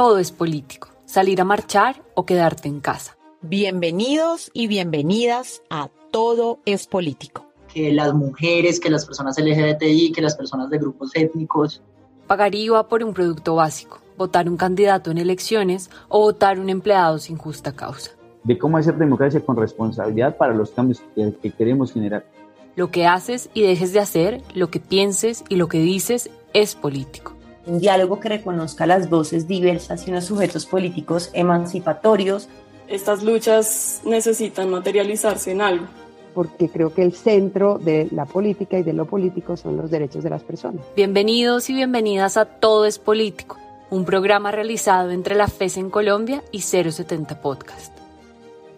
Todo es político salir a marchar o quedarte en casa. Bienvenidos y bienvenidas a Todo es Político. Que las mujeres, que las personas LGBTI, que las personas de grupos étnicos. Pagar IVA por un producto básico, votar un candidato en elecciones o votar un empleado sin justa causa. De cómo hacer democracia con responsabilidad para los cambios que, que queremos generar. Lo que haces y dejes de hacer, lo que pienses y lo que dices es político un diálogo que reconozca las voces diversas y unos sujetos políticos emancipatorios. Estas luchas necesitan materializarse en algo. Porque creo que el centro de la política y de lo político son los derechos de las personas. Bienvenidos y bienvenidas a Todo es Político, un programa realizado entre la FES en Colombia y 070 Podcast.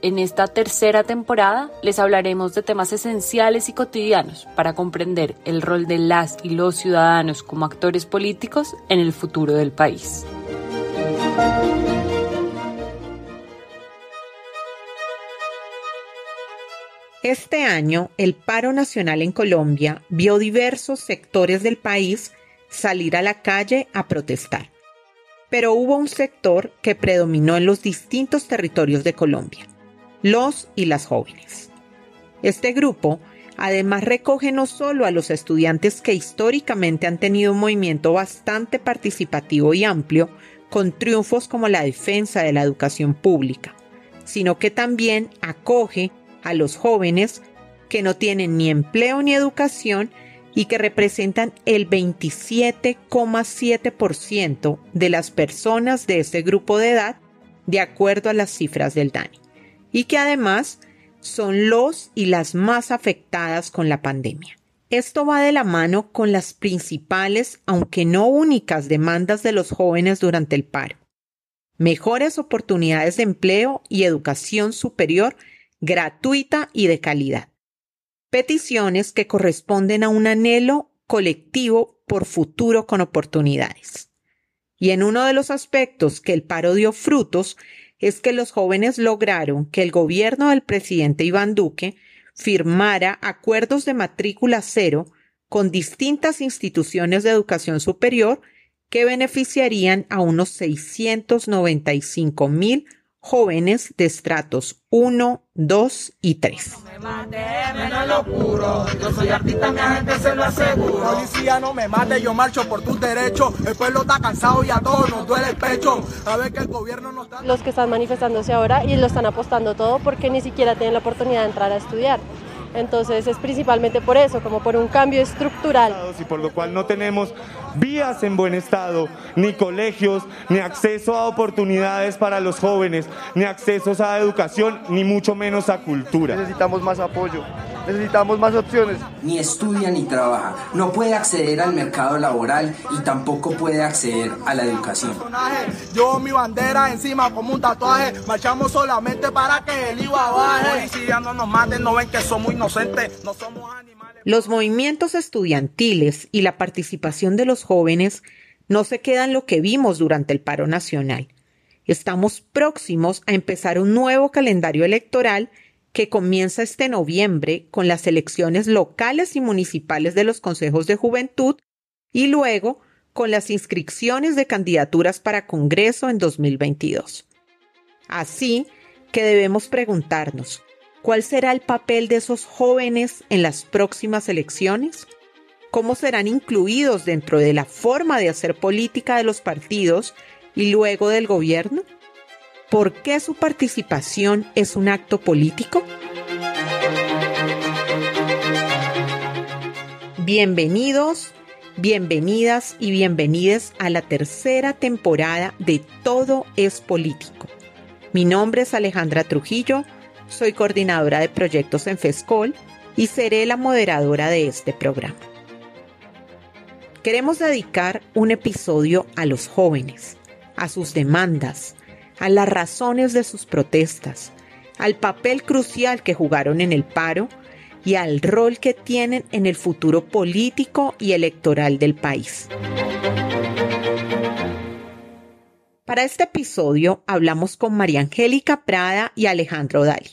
En esta tercera temporada les hablaremos de temas esenciales y cotidianos para comprender el rol de las y los ciudadanos como actores políticos en el futuro del país. Este año, el paro nacional en Colombia vio diversos sectores del país salir a la calle a protestar. Pero hubo un sector que predominó en los distintos territorios de Colombia los y las jóvenes. Este grupo además recoge no solo a los estudiantes que históricamente han tenido un movimiento bastante participativo y amplio, con triunfos como la defensa de la educación pública, sino que también acoge a los jóvenes que no tienen ni empleo ni educación y que representan el 27,7% de las personas de ese grupo de edad, de acuerdo a las cifras del DANI y que además son los y las más afectadas con la pandemia. Esto va de la mano con las principales, aunque no únicas, demandas de los jóvenes durante el paro. Mejores oportunidades de empleo y educación superior gratuita y de calidad. Peticiones que corresponden a un anhelo colectivo por futuro con oportunidades. Y en uno de los aspectos que el paro dio frutos es que los jóvenes lograron que el gobierno del presidente Iván Duque firmara acuerdos de matrícula cero con distintas instituciones de educación superior que beneficiarían a unos 695 mil jóvenes de estratos 1, 2 y 3. No me mate, me lo puro. Yo soy artista, mi agente se lo aseguro. Policía, no me mate, yo marcho por tus derechos. El pueblo está cansado y a todos nos duele el pecho. A ver que el gobierno no está... Los que están manifestándose ahora y lo están apostando todo porque ni siquiera tienen la oportunidad de entrar a estudiar. Entonces es principalmente por eso, como por un cambio estructural. Y por lo cual no tenemos vías en buen estado, ni colegios, ni acceso a oportunidades para los jóvenes, ni accesos a educación, ni mucho menos a cultura. Necesitamos más apoyo, necesitamos más opciones. Ni estudia ni trabaja, no puede acceder al mercado laboral y tampoco puede acceder a la educación. Yo mi bandera encima como un tatuaje, marchamos solamente para que el IVA baje. Policía no nos maten, no ven que somos inocentes, no somos animales. Los movimientos estudiantiles y la participación de los jóvenes no se quedan lo que vimos durante el paro nacional. Estamos próximos a empezar un nuevo calendario electoral que comienza este noviembre con las elecciones locales y municipales de los consejos de juventud y luego con las inscripciones de candidaturas para Congreso en 2022. Así que debemos preguntarnos, ¿cuál será el papel de esos jóvenes en las próximas elecciones? ¿Cómo serán incluidos dentro de la forma de hacer política de los partidos y luego del gobierno? ¿Por qué su participación es un acto político? Bienvenidos, bienvenidas y bienvenides a la tercera temporada de Todo es Político. Mi nombre es Alejandra Trujillo, soy coordinadora de proyectos en FESCOL y seré la moderadora de este programa queremos dedicar un episodio a los jóvenes, a sus demandas, a las razones de sus protestas, al papel crucial que jugaron en el paro y al rol que tienen en el futuro político y electoral del país. Para este episodio hablamos con María Angélica Prada y Alejandro Dali,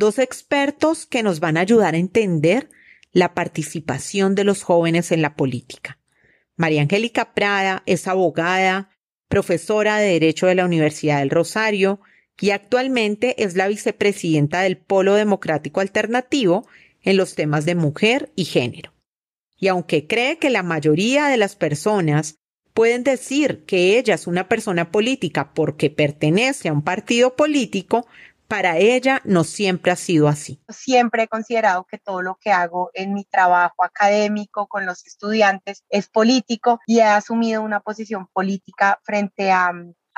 dos expertos que nos van a ayudar a entender la participación de los jóvenes en la política. María Angélica Prada es abogada, profesora de Derecho de la Universidad del Rosario y actualmente es la vicepresidenta del Polo Democrático Alternativo en los temas de mujer y género. Y aunque cree que la mayoría de las personas pueden decir que ella es una persona política porque pertenece a un partido político, para ella no siempre ha sido así. Siempre he considerado que todo lo que hago en mi trabajo académico con los estudiantes es político y he asumido una posición política frente a,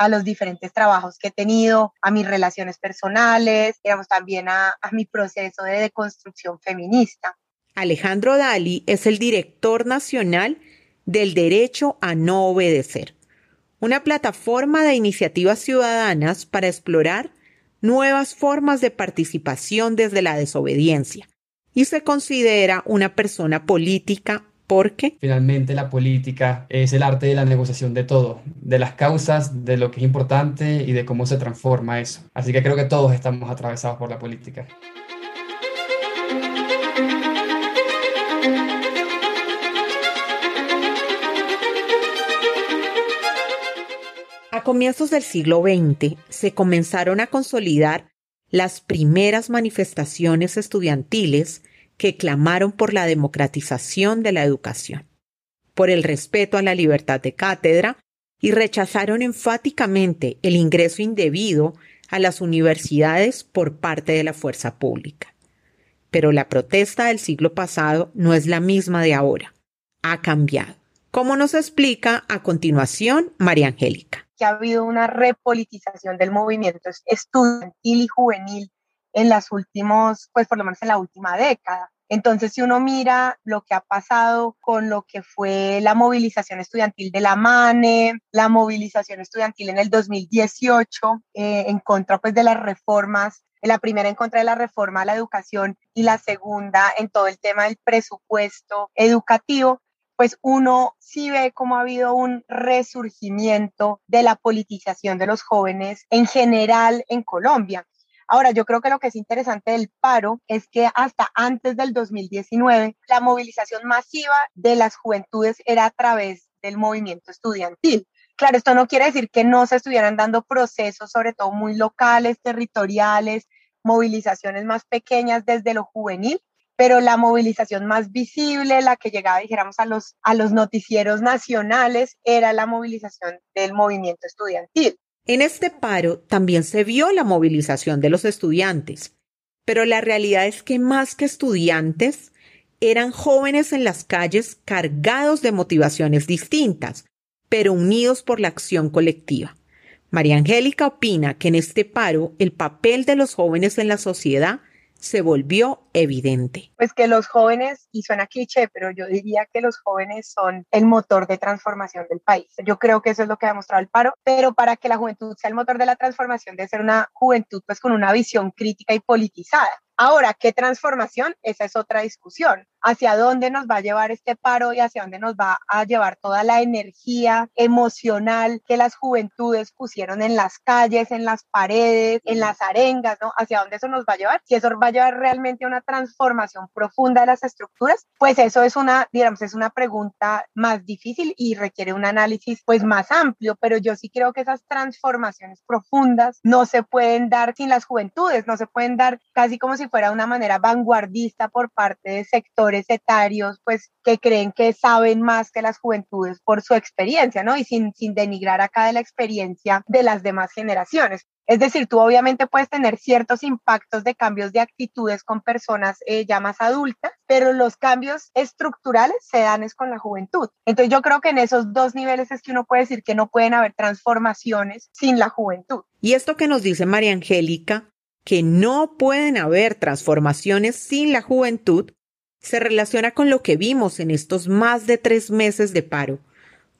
los diferentes trabajos que he tenido, a mis relaciones personales, digamos, también a, a mi proceso de deconstrucción feminista. Alejandro Dali es el director nacional del derecho a no obedecer, una plataforma de iniciativas ciudadanas para explorar nuevas formas de participación desde la desobediencia y se considera una persona política porque finalmente la política es el arte de la negociación de todo, de las causas, de lo que es importante y de cómo se transforma eso. Así que creo que todos estamos atravesados por la política. A comienzos del siglo XX se comenzaron a consolidar las primeras manifestaciones estudiantiles que clamaron por la democratización de la educación, por el respeto a la libertad de cátedra y rechazaron enfáticamente el ingreso indebido a las universidades por parte de la fuerza pública. Pero la protesta del siglo pasado no es la misma de ahora. Ha cambiado. Como nos explica a continuación María Angélica ha habido una repolitización del movimiento estudiantil y juvenil en las últimos, pues por lo menos en la última década. Entonces, si uno mira lo que ha pasado con lo que fue la movilización estudiantil de la MANE, la movilización estudiantil en el 2018 eh, en contra pues de las reformas, la primera en contra de la reforma a la educación y la segunda en todo el tema del presupuesto educativo, pues uno sí ve cómo ha habido un resurgimiento de la politización de los jóvenes en general en Colombia. Ahora, yo creo que lo que es interesante del paro es que hasta antes del 2019, la movilización masiva de las juventudes era a través del movimiento estudiantil. Claro, esto no quiere decir que no se estuvieran dando procesos, sobre todo muy locales, territoriales, movilizaciones más pequeñas desde lo juvenil, pero la movilización más visible, la que llegaba, dijéramos, a los, a los noticieros nacionales, era la movilización del movimiento estudiantil. En este paro también se vio la movilización de los estudiantes, pero la realidad es que más que estudiantes, eran jóvenes en las calles cargados de motivaciones distintas, pero unidos por la acción colectiva. María Angélica opina que en este paro el papel de los jóvenes en la sociedad se volvió evidente. Pues que los jóvenes, y suena cliché, pero yo diría que los jóvenes son el motor de transformación del país. Yo creo que eso es lo que ha demostrado el paro, pero para que la juventud sea el motor de la transformación, debe ser una juventud pues con una visión crítica y politizada. Ahora, ¿qué transformación? Esa es otra discusión. ¿Hacia dónde nos va a llevar este paro y hacia dónde nos va a llevar toda la energía emocional que las juventudes pusieron en las calles, en las paredes, en las arengas, ¿no? ¿Hacia dónde eso nos va a llevar? Si eso va a llevar realmente a una transformación profunda de las estructuras, pues eso es una, digamos, es una pregunta más difícil y requiere un análisis pues más amplio, pero yo sí creo que esas transformaciones profundas no se pueden dar sin las juventudes, no se pueden dar casi como si fuera una manera vanguardista por parte de sectores etarios, pues que creen que saben más que las juventudes por su experiencia, ¿no? Y sin, sin denigrar acá de la experiencia de las demás generaciones. Es decir, tú obviamente puedes tener ciertos impactos de cambios de actitudes con personas eh, ya más adultas, pero los cambios estructurales se dan es con la juventud. Entonces yo creo que en esos dos niveles es que uno puede decir que no pueden haber transformaciones sin la juventud. Y esto que nos dice María Angélica que no pueden haber transformaciones sin la juventud se relaciona con lo que vimos en estos más de tres meses de paro,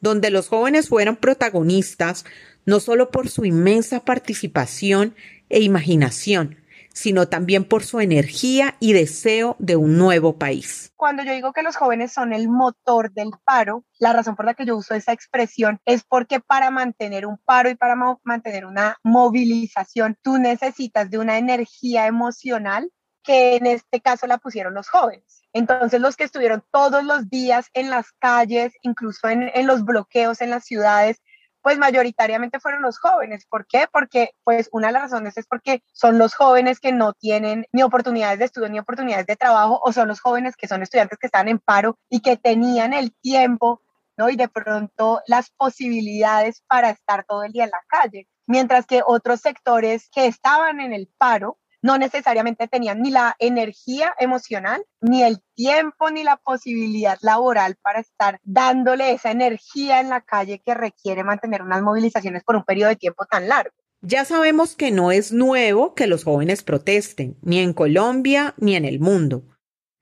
donde los jóvenes fueron protagonistas no solo por su inmensa participación e imaginación, sino también por su energía y deseo de un nuevo país. Cuando yo digo que los jóvenes son el motor del paro, la razón por la que yo uso esa expresión es porque para mantener un paro y para mantener una movilización, tú necesitas de una energía emocional que en este caso la pusieron los jóvenes. Entonces los que estuvieron todos los días en las calles, incluso en, los bloqueos en las ciudades, pues mayoritariamente fueron los jóvenes. ¿Por qué? Porque pues una de las razones es porque son los jóvenes que no tienen ni oportunidades de estudio ni oportunidades de trabajo o son los jóvenes que son estudiantes que están en paro y que tenían el tiempo, ¿no? Y de pronto las posibilidades para estar todo el día en la calle. Mientras que otros sectores que estaban en el paro, no necesariamente tenían ni la energía emocional, ni el tiempo, ni la posibilidad laboral para estar dándole esa energía en la calle que requiere mantener unas movilizaciones por un periodo de tiempo tan largo. Ya sabemos que no es nuevo que los jóvenes protesten, ni en Colombia ni en el mundo.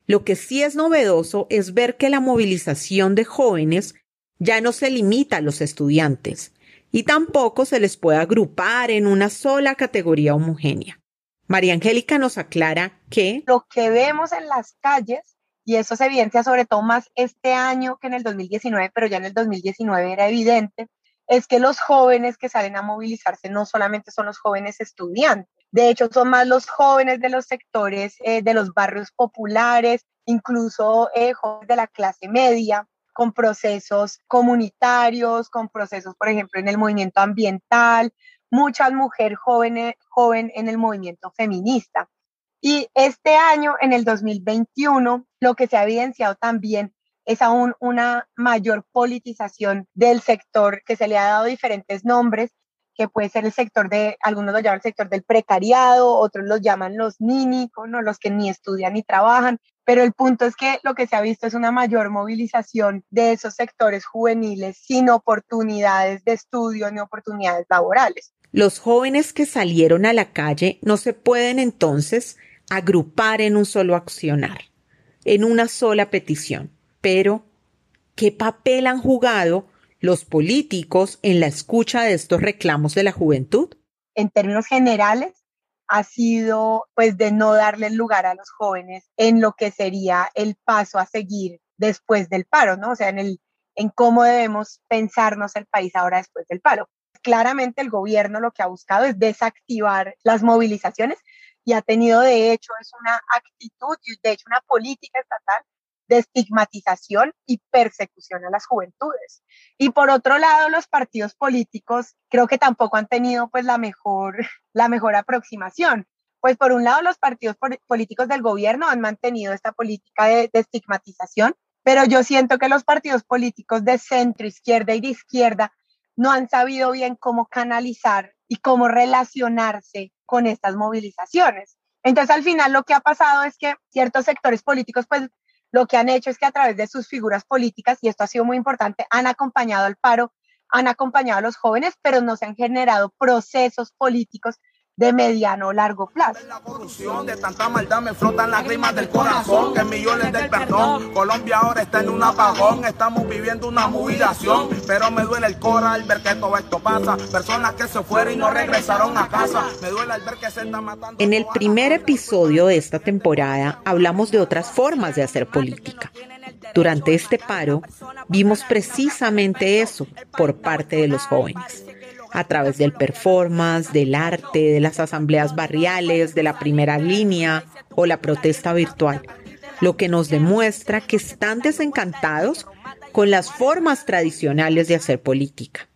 Lo que sí es novedoso es ver que la movilización de jóvenes ya no se limita a los estudiantes y tampoco se les puede agrupar en una sola categoría homogénea. María Angélica nos aclara que lo que vemos en las calles, y eso se evidencia sobre todo más este año que en el 2019, pero ya en el 2019 era evidente, es que los jóvenes que salen a movilizarse no solamente son los jóvenes estudiantes, de hecho son más los jóvenes de los sectores eh, de los barrios populares, incluso eh, jóvenes de la clase media, con procesos comunitarios, con procesos, por ejemplo, en el movimiento ambiental, muchas mujeres jóvenes joven en el movimiento feminista. Y este año, en el 2021, lo que se ha evidenciado también es aún una mayor politización del sector que se le ha dado diferentes nombres, que puede ser el sector de, algunos lo llaman el sector del precariado, otros los llaman los nínicos, ¿no? los que ni estudian ni trabajan, pero el punto es que lo que se ha visto es una mayor movilización de esos sectores juveniles sin oportunidades de estudio ni oportunidades laborales. Los jóvenes que salieron a la calle no se pueden entonces agrupar en un solo accionar, en una sola petición. Pero, ¿qué papel han jugado los políticos en la escucha de estos reclamos de la juventud? En términos generales, ha sido pues de no darle lugar a los jóvenes en lo que sería el paso a seguir después del paro, ¿no? O sea, en el en cómo debemos pensarnos el país ahora después del paro claramente el gobierno lo que ha buscado es desactivar las movilizaciones y ha tenido de hecho es una actitud y de hecho una política estatal de estigmatización y persecución a las juventudes. Y por otro lado, los partidos políticos creo que tampoco han tenido pues la mejor, la mejor aproximación. Pues por un lado, los partidos políticos del gobierno han mantenido esta política de, de estigmatización, pero yo siento que los partidos políticos de centro, izquierda y de izquierda no han sabido bien cómo canalizar y cómo relacionarse con estas movilizaciones. Entonces, al final lo que ha pasado es que ciertos sectores políticos, pues lo que han hecho es que a través de sus figuras políticas, y esto ha sido muy importante, han acompañado al paro, han acompañado a los jóvenes, pero no se han generado procesos políticos de mediano o largo plazo. La corrupción de tanta maldad me flotan las rimas del corazón, que millones del perdón. Colombia ahora está en un apagón, estamos viviendo una jubilación, pero me duele el cora al ver que todo esto pasa. Personas que se fueron y no regresaron a casa, me duele al ver que se está matando. En el primer episodio de esta temporada hablamos de otras formas de hacer política. Durante este paro vimos precisamente eso por parte de los jóvenes a través del performance, del arte, de las asambleas barriales, de la primera línea o la protesta virtual, lo que nos demuestra que están desencantados con las formas tradicionales de hacer política.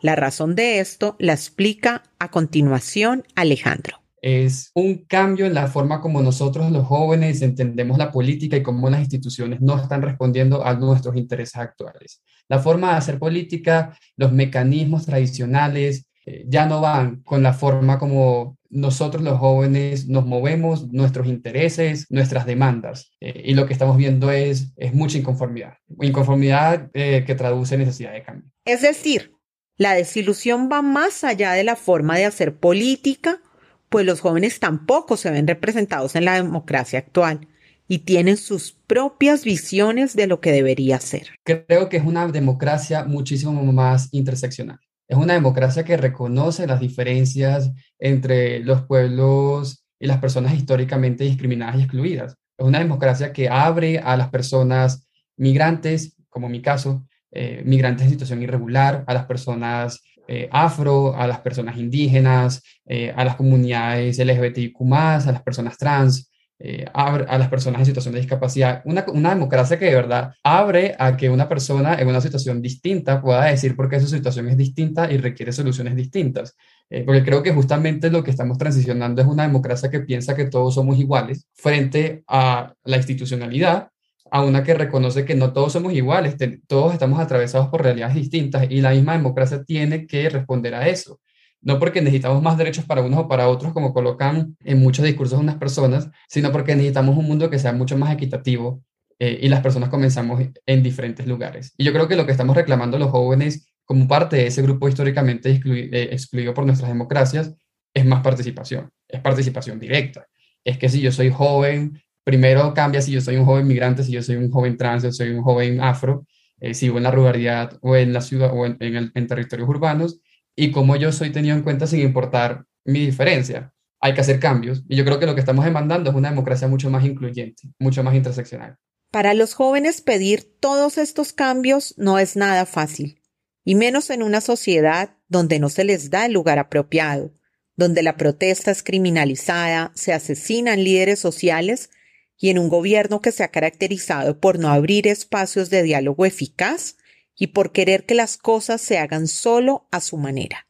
La razón de esto la explica a continuación Alejandro es un cambio en la forma como nosotros los jóvenes entendemos la política y cómo las instituciones no están respondiendo a nuestros intereses actuales. La forma de hacer política, los mecanismos tradicionales eh, ya no van con la forma como nosotros los jóvenes nos movemos, nuestros intereses, nuestras demandas. Eh, y lo que estamos viendo es, es mucha inconformidad, inconformidad eh, que traduce necesidad de cambio. Es decir, la desilusión va más allá de la forma de hacer política pues los jóvenes tampoco se ven representados en la democracia actual y tienen sus propias visiones de lo que debería ser. Creo que es una democracia muchísimo más interseccional. Es una democracia que reconoce las diferencias entre los pueblos y las personas históricamente discriminadas y excluidas. Es una democracia que abre a las personas migrantes, como mi caso, eh, migrantes en situación irregular, a las personas eh, afro, a las personas indígenas, eh, a las comunidades LGBTIQ, a las personas trans, a las personas en situación de discapacidad. Una, democracia que de verdad abre a que una persona en una situación distinta pueda decir por qué su situación es distinta y requiere soluciones distintas. porque creo que justamente lo que estamos transicionando es una democracia que piensa que todos somos iguales frente a la institucionalidad a una que reconoce que no todos somos iguales, todos estamos atravesados por realidades distintas y la misma democracia tiene que responder a eso. No porque necesitamos más derechos para unos o para otros, como colocan en muchos discursos unas personas, sino porque necesitamos un mundo que sea mucho más equitativo eh, y las personas comenzamos en diferentes lugares. Y yo creo que lo que estamos reclamando los jóvenes como parte de ese grupo históricamente eh, excluido por nuestras democracias es más participación, es participación directa. Es que si yo soy joven, primero cambia si yo soy un joven migrante, si yo soy un joven trans, si soy un joven afro, eh, si vivo en la ruralidad o en la ciudad o en, en, territorios urbanos, y cómo yo soy tenido en cuenta sin importar mi diferencia. Hay que hacer cambios y yo creo que lo que estamos demandando es una democracia mucho más incluyente, mucho más interseccional. Para los jóvenes pedir todos estos cambios no es nada fácil, y menos en una sociedad donde no se les da el lugar apropiado, donde la protesta es criminalizada, se asesinan líderes sociales y en un gobierno que se ha caracterizado por no abrir espacios de diálogo eficaz y por querer que las cosas se hagan solo a su manera.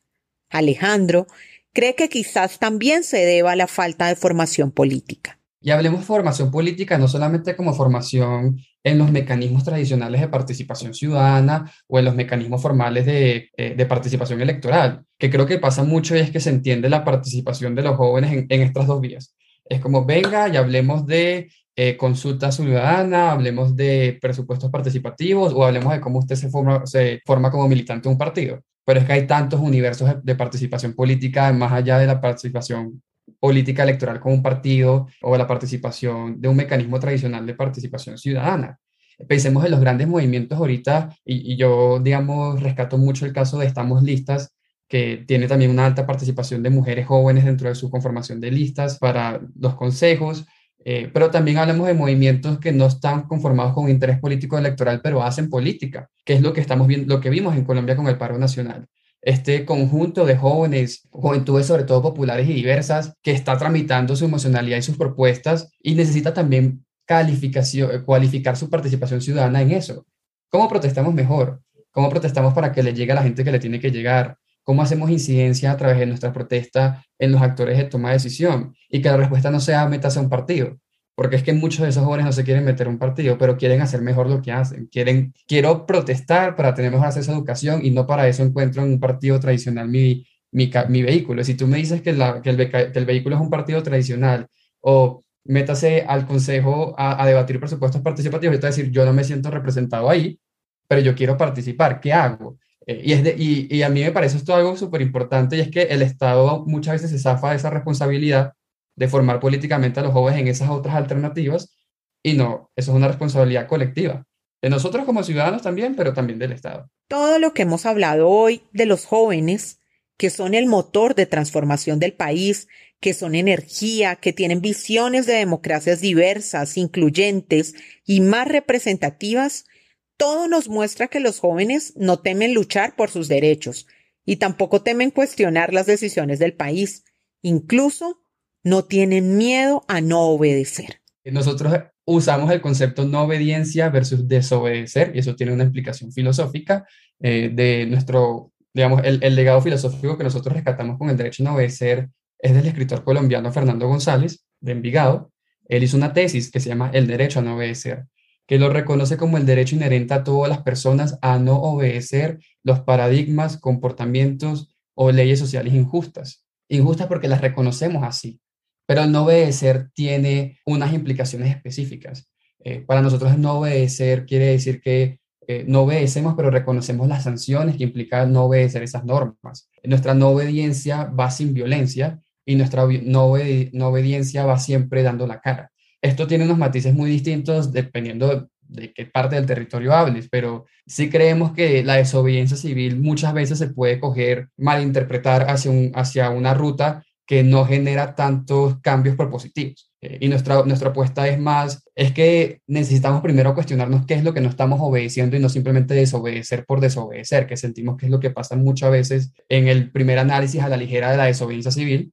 Alejandro cree que quizás también se deba a la falta de formación política. Y hablemos de formación política no solamente como formación en los mecanismos tradicionales de participación ciudadana o en los mecanismos formales de, eh, participación electoral, que creo que pasa mucho y es que se entiende la participación de los jóvenes en, en estas dos vías. Es como, venga y hablemos de eh, consulta ciudadana, hablemos de presupuestos participativos o hablemos de cómo usted se forma, como militante de un partido. Pero es que hay tantos universos de participación política más allá de la participación política electoral con un partido o la participación de un mecanismo tradicional de participación ciudadana. Pensemos en los grandes movimientos ahorita y, y yo, digamos, rescato mucho el caso de Estamos Listas, que tiene también una alta participación de mujeres jóvenes dentro de su conformación de listas para los consejos, eh, pero también hablamos de movimientos que no están conformados con interés político electoral, pero hacen política, que es lo que estamos viendo, lo que vimos en Colombia con el paro nacional. Este conjunto de jóvenes, juventudes sobre todo populares y diversas, que está tramitando su emocionalidad y sus propuestas y necesita también calificación, eh, cualificar su participación ciudadana en eso. ¿Cómo protestamos mejor? ¿Cómo protestamos para que le llegue a la gente que le tiene que llegar? Cómo hacemos incidencia a través de nuestra protesta en los actores de toma de decisión y que la respuesta no sea metas a un partido, porque es que muchos de esos jóvenes no se quieren meter a un partido, pero quieren hacer mejor lo que hacen, quieren, quiero protestar para tener mejor acceso a educación y no para eso encuentro en un partido tradicional mi, mi, mi vehículo. Si tú me dices que, el, que el vehículo es un partido tradicional o métase al consejo a, a, debatir presupuestos participativos, y te voy a decir, yo no me siento representado ahí, pero yo quiero participar, ¿qué hago? Eh, y, es y, y, a mí me parece esto algo súper importante y es que el Estado muchas veces se zafa de esa responsabilidad de formar políticamente a los jóvenes en esas otras alternativas y no, eso es una responsabilidad colectiva. De nosotros como ciudadanos también, pero también del Estado. Todo lo que hemos hablado hoy de los jóvenes, que son el motor de transformación del país, que son energía, que tienen visiones de democracias diversas, incluyentes y más representativas, todo nos muestra que los jóvenes no temen luchar por sus derechos y tampoco temen cuestionar las decisiones del país. Incluso no tienen miedo a no obedecer. Nosotros usamos el concepto no obediencia versus desobedecer y eso tiene una explicación filosófica eh, de nuestro, digamos, el, el legado filosófico que nosotros rescatamos con el derecho a no obedecer es del escritor colombiano Fernando González de Envigado. Él hizo una tesis que se llama El derecho a no obedecer que lo reconoce como el derecho inherente a todas las personas a no obedecer los paradigmas, comportamientos o leyes sociales injustas. Injustas porque las reconocemos así, pero el no obedecer tiene unas implicaciones específicas. Eh, para nosotros no obedecer quiere decir que eh, no obedecemos, pero reconocemos las sanciones que implica no obedecer esas normas. Nuestra no obediencia va sin violencia y nuestra no, no obediencia va siempre dando la cara. Esto tiene unos matices muy distintos dependiendo de qué parte del territorio hables, pero sí creemos que la desobediencia civil muchas veces se puede coger, malinterpretar hacia, un, hacia una ruta que no genera tantos cambios propositivos. Eh, y nuestra, nuestra apuesta es más, es que necesitamos primero cuestionarnos qué es lo que no estamos obedeciendo y no simplemente desobedecer por desobedecer, que sentimos que es lo que pasa muchas veces en el primer análisis a la ligera de la desobediencia civil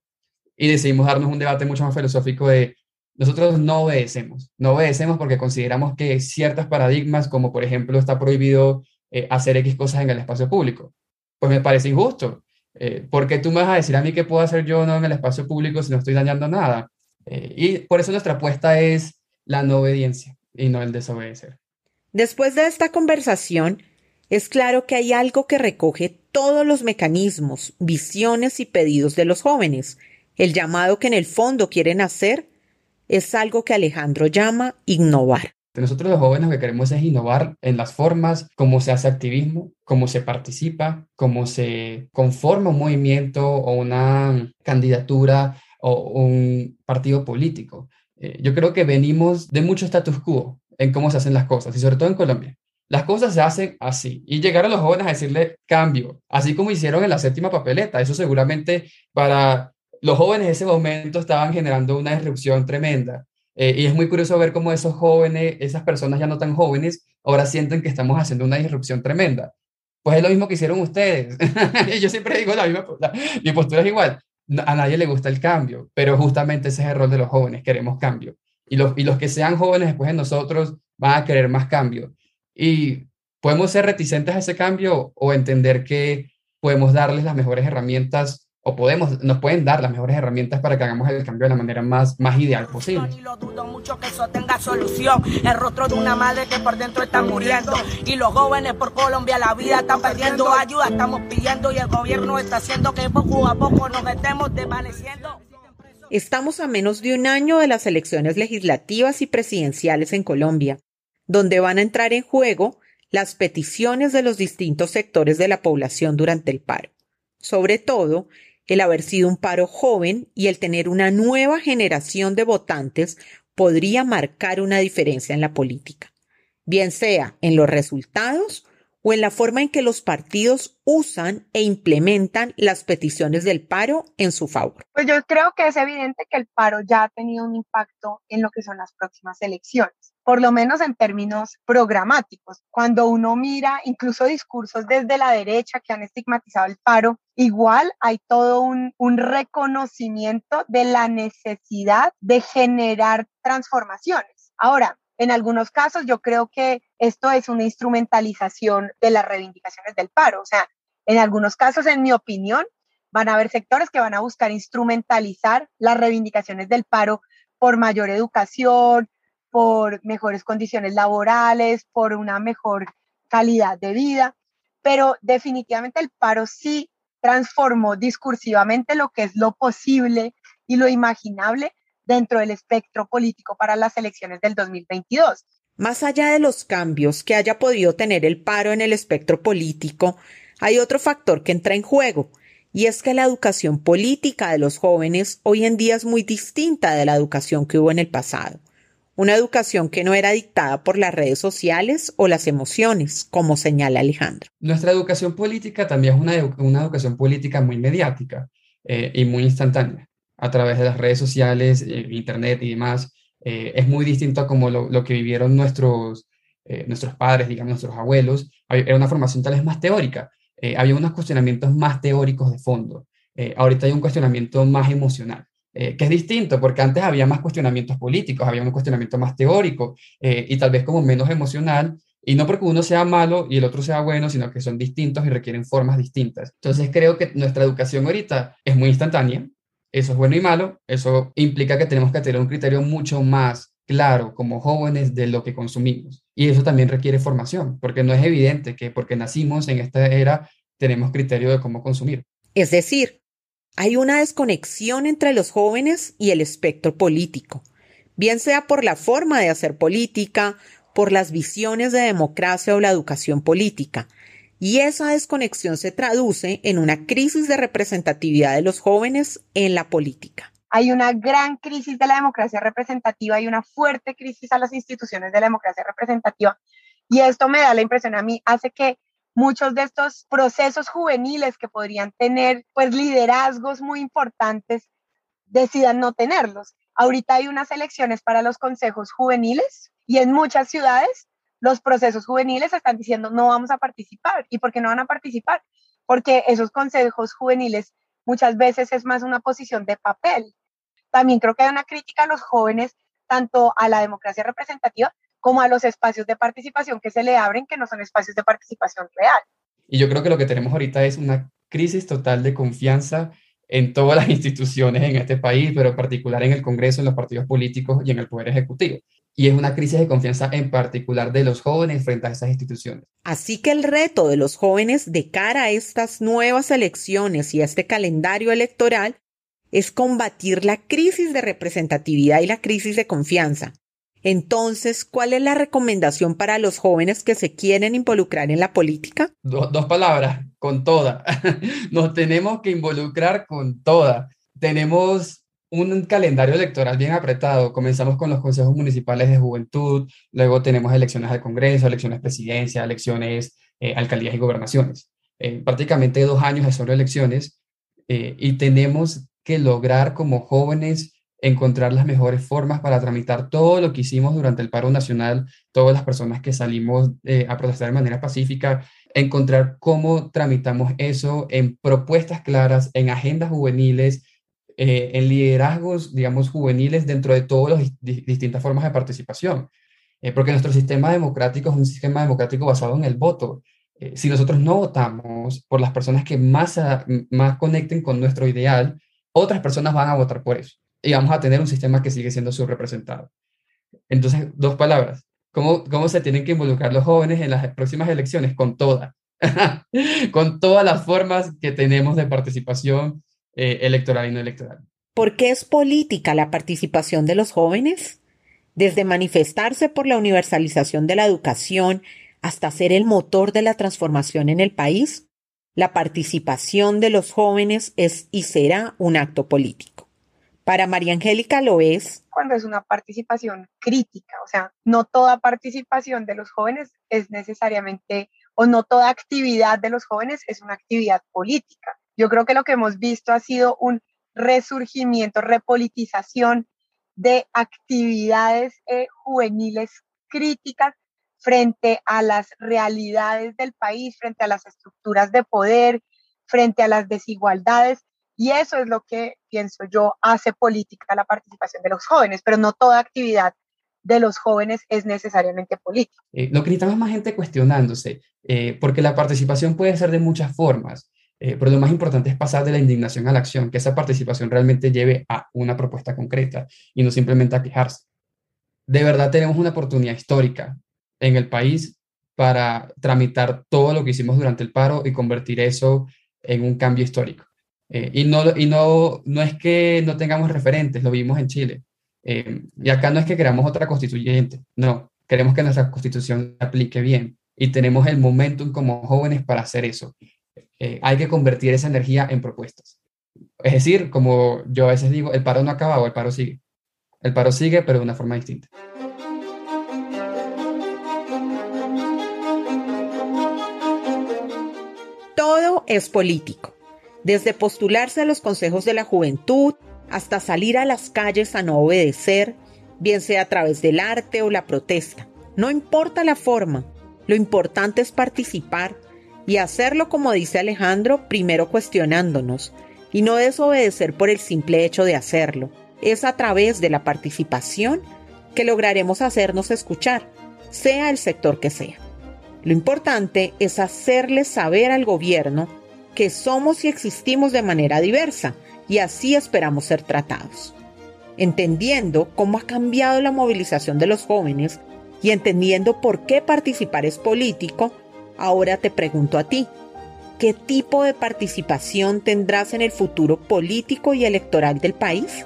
y decidimos darnos un debate mucho más filosófico de nosotros no obedecemos, no obedecemos porque consideramos que ciertos paradigmas, como por ejemplo está prohibido eh, hacer X cosas en el espacio público, pues me parece injusto. Eh, porque tú me vas a decir a mí qué puedo hacer yo no en el espacio público si no estoy dañando nada? Eh, y por eso nuestra apuesta es la no obediencia y no el desobedecer. Después de esta conversación, es claro que hay algo que recoge todos los mecanismos, visiones y pedidos de los jóvenes. El llamado que en el fondo quieren hacer es algo que Alejandro llama innovar. Nosotros los jóvenes lo que queremos es innovar en las formas, cómo se hace activismo, cómo se participa, cómo se conforma un movimiento o una candidatura o un partido político. Eh, yo creo que venimos de mucho status quo en cómo se hacen las cosas y sobre todo en Colombia. Las cosas se hacen así y llegar a los jóvenes a decirle cambio, así como hicieron en la séptima papeleta. Eso seguramente para los jóvenes en ese momento estaban generando una disrupción tremenda. Eh, y es muy curioso ver cómo esos jóvenes, esas personas ya no tan jóvenes, ahora sienten que estamos haciendo una disrupción tremenda. Pues es lo mismo que hicieron ustedes. Yo siempre digo la misma, mi postura es igual. A nadie le gusta el cambio, pero justamente ese es el rol de los jóvenes, queremos cambio. Y los, y los que sean jóvenes después de nosotros van a querer más cambio. Y podemos ser reticentes a ese cambio o entender que podemos darles las mejores herramientas o podemos, nos pueden dar las mejores herramientas para que hagamos el cambio de la manera más, más ideal posible. Y lo dudo mucho que eso tenga solución. El rostro de una madre que por dentro está muriendo. Y los jóvenes por Colombia la vida están perdiendo. Ayuda estamos pidiendo y el gobierno está haciendo que poco a poco nos estemos desvaneciendo. Estamos a menos de un año de las elecciones legislativas y presidenciales en Colombia, donde van a entrar en juego las peticiones de los distintos sectores de la población durante el paro. Sobre todo, el haber sido un paro joven y el tener una nueva generación de votantes podría marcar una diferencia en la política, bien sea en los resultados o en la forma en que los partidos usan e implementan las peticiones del paro en su favor. Pues yo creo que es evidente que el paro ya ha tenido un impacto en lo que son las próximas elecciones por lo menos en términos programáticos. Cuando uno mira incluso discursos desde la derecha que han estigmatizado el paro, igual hay todo un, reconocimiento de la necesidad de generar transformaciones. Ahora, en algunos casos yo creo que esto es una instrumentalización de las reivindicaciones del paro. O sea, en algunos casos, en mi opinión, van a haber sectores que van a buscar instrumentalizar las reivindicaciones del paro por mayor educación, por mejores condiciones laborales, por una mejor calidad de vida, pero definitivamente el paro sí transformó discursivamente lo que es lo posible y lo imaginable dentro del espectro político para las elecciones del 2022. Más allá de los cambios que haya podido tener el paro en el espectro político, hay otro factor que entra en juego, y es que la educación política de los jóvenes hoy en día es muy distinta de la educación que hubo en el pasado una educación que no era dictada por las redes sociales o las emociones, como señala Alejandro. Nuestra educación política también es una, una educación política muy mediática eh, y muy instantánea, a través de las redes sociales, eh, Internet y demás. Eh, es muy distinto a como lo, lo que vivieron nuestros, nuestros padres, digamos, nuestros abuelos. Era una formación tal vez más teórica. había unos cuestionamientos más teóricos de fondo. ahorita hay un cuestionamiento más emocional. Eh, que es distinto, porque antes había más cuestionamientos políticos, había un cuestionamiento más teórico eh, y tal vez como menos emocional, y no porque uno sea malo y el otro sea bueno, sino que son distintos y requieren formas distintas. Entonces creo que nuestra educación ahorita es muy instantánea, eso es bueno y malo, eso implica que tenemos que tener un criterio mucho más claro como jóvenes de lo que consumimos. Y eso también requiere formación, porque no es evidente que porque nacimos en esta era tenemos criterio de cómo consumir. Es decir, hay una desconexión entre los jóvenes y el espectro político, bien sea por la forma de hacer política, por las visiones de democracia o la educación política, y esa desconexión se traduce en una crisis de representatividad de los jóvenes en la política. hay una gran crisis de la democracia representativa, hay una fuerte crisis a las instituciones de la democracia representativa. Y esto me da la impresión a mí, hace que muchos de estos procesos juveniles que podrían tener pues liderazgos muy importantes decidan no tenerlos. Ahorita hay unas elecciones para los consejos juveniles y en muchas ciudades los procesos juveniles están diciendo no vamos a participar. ¿Y por qué no van a participar? Porque esos consejos juveniles muchas veces es más una posición de papel. También creo que hay una crítica a los jóvenes, tanto a la democracia representativa como a los espacios de participación que se le abren, que no son espacios de participación real. Y yo creo que lo que tenemos ahorita es una crisis total de confianza en todas las instituciones en este país, pero en particular en el Congreso, en los partidos políticos y en el Poder Ejecutivo. Y es una crisis de confianza en particular de los jóvenes frente a esas instituciones. Así que el reto de los jóvenes de cara a estas nuevas elecciones y a este calendario electoral es combatir la crisis de representatividad y la crisis de confianza. Entonces, ¿cuál es la recomendación para los jóvenes que se quieren involucrar en la política? dos palabras, con toda. Nos tenemos que involucrar con toda. Tenemos un calendario electoral bien apretado. Comenzamos con los consejos municipales de juventud, luego tenemos elecciones al Congreso, elecciones presidencia, elecciones eh, alcaldías y gobernaciones. Eh, prácticamente dos años de solo elecciones eh, y tenemos que lograr como jóvenes encontrar las mejores formas para tramitar todo lo que hicimos durante el paro nacional, todas las personas que salimos a protestar de manera pacífica, encontrar cómo tramitamos eso en propuestas claras, en agendas juveniles, eh, en liderazgos, digamos, juveniles dentro de todas las distintas formas de participación. Eh, porque nuestro sistema democrático es un sistema democrático basado en el voto. Eh, si nosotros no votamos por las personas que más, más conecten con nuestro ideal, otras personas van a votar por eso. Y vamos a tener un sistema que sigue siendo subrepresentado. Entonces, dos palabras. ¿Cómo, ¿Cómo se tienen que involucrar los jóvenes en las próximas elecciones? Con todas. con todas las formas que tenemos de participación eh, electoral y no electoral. ¿Por qué es política la participación de los jóvenes? Desde manifestarse por la universalización de la educación hasta ser el motor de la transformación en el país, la participación de los jóvenes es y será un acto político. Para María Angélica lo es cuando es una participación crítica, o sea, no toda participación de los jóvenes es necesariamente o no toda actividad de los jóvenes es una actividad política. Yo creo que lo que hemos visto ha sido un resurgimiento, repolitización de actividades eh, juveniles críticas frente a las realidades del país, frente a las estructuras de poder, frente a las desigualdades. Y eso es lo que pienso yo hace política la participación de los jóvenes, pero no toda actividad de los jóvenes es necesariamente política. Eh, lo que necesitamos es más gente cuestionándose, eh, porque la participación puede ser de muchas formas. Eh, pero lo más importante es pasar de la indignación a la acción, que esa participación realmente lleve a una propuesta concreta y no simplemente a quejarse. De verdad tenemos una oportunidad histórica en el país para tramitar todo lo que hicimos durante el paro y convertir eso en un cambio histórico. Eh, y no, y no, no es que no tengamos referentes, lo vimos en Chile. Eh, y acá no es que queramos otra constituyente, no, queremos que nuestra constitución aplique bien y tenemos el momentum como jóvenes para hacer eso. Eh, hay que convertir esa energía en propuestas. Es decir, como yo a veces digo, el paro no acaba o el paro sigue. El paro sigue, pero de una forma distinta. Todo es político, desde postularse a los consejos de la juventud hasta salir a las calles a no obedecer, bien sea a través del arte o la protesta. No importa la forma, lo importante es participar y hacerlo como dice Alejandro, primero cuestionándonos y no desobedecer por el simple hecho de hacerlo. Es a través de la participación que lograremos hacernos escuchar, sea el sector que sea. Lo importante es hacerle saber al gobierno que somos y existimos de manera diversa y así esperamos ser tratados. Entendiendo cómo ha cambiado la movilización de los jóvenes y entendiendo por qué participar es político, Ahora te pregunto a ti, ¿qué tipo de participación tendrás en el futuro político y electoral del país?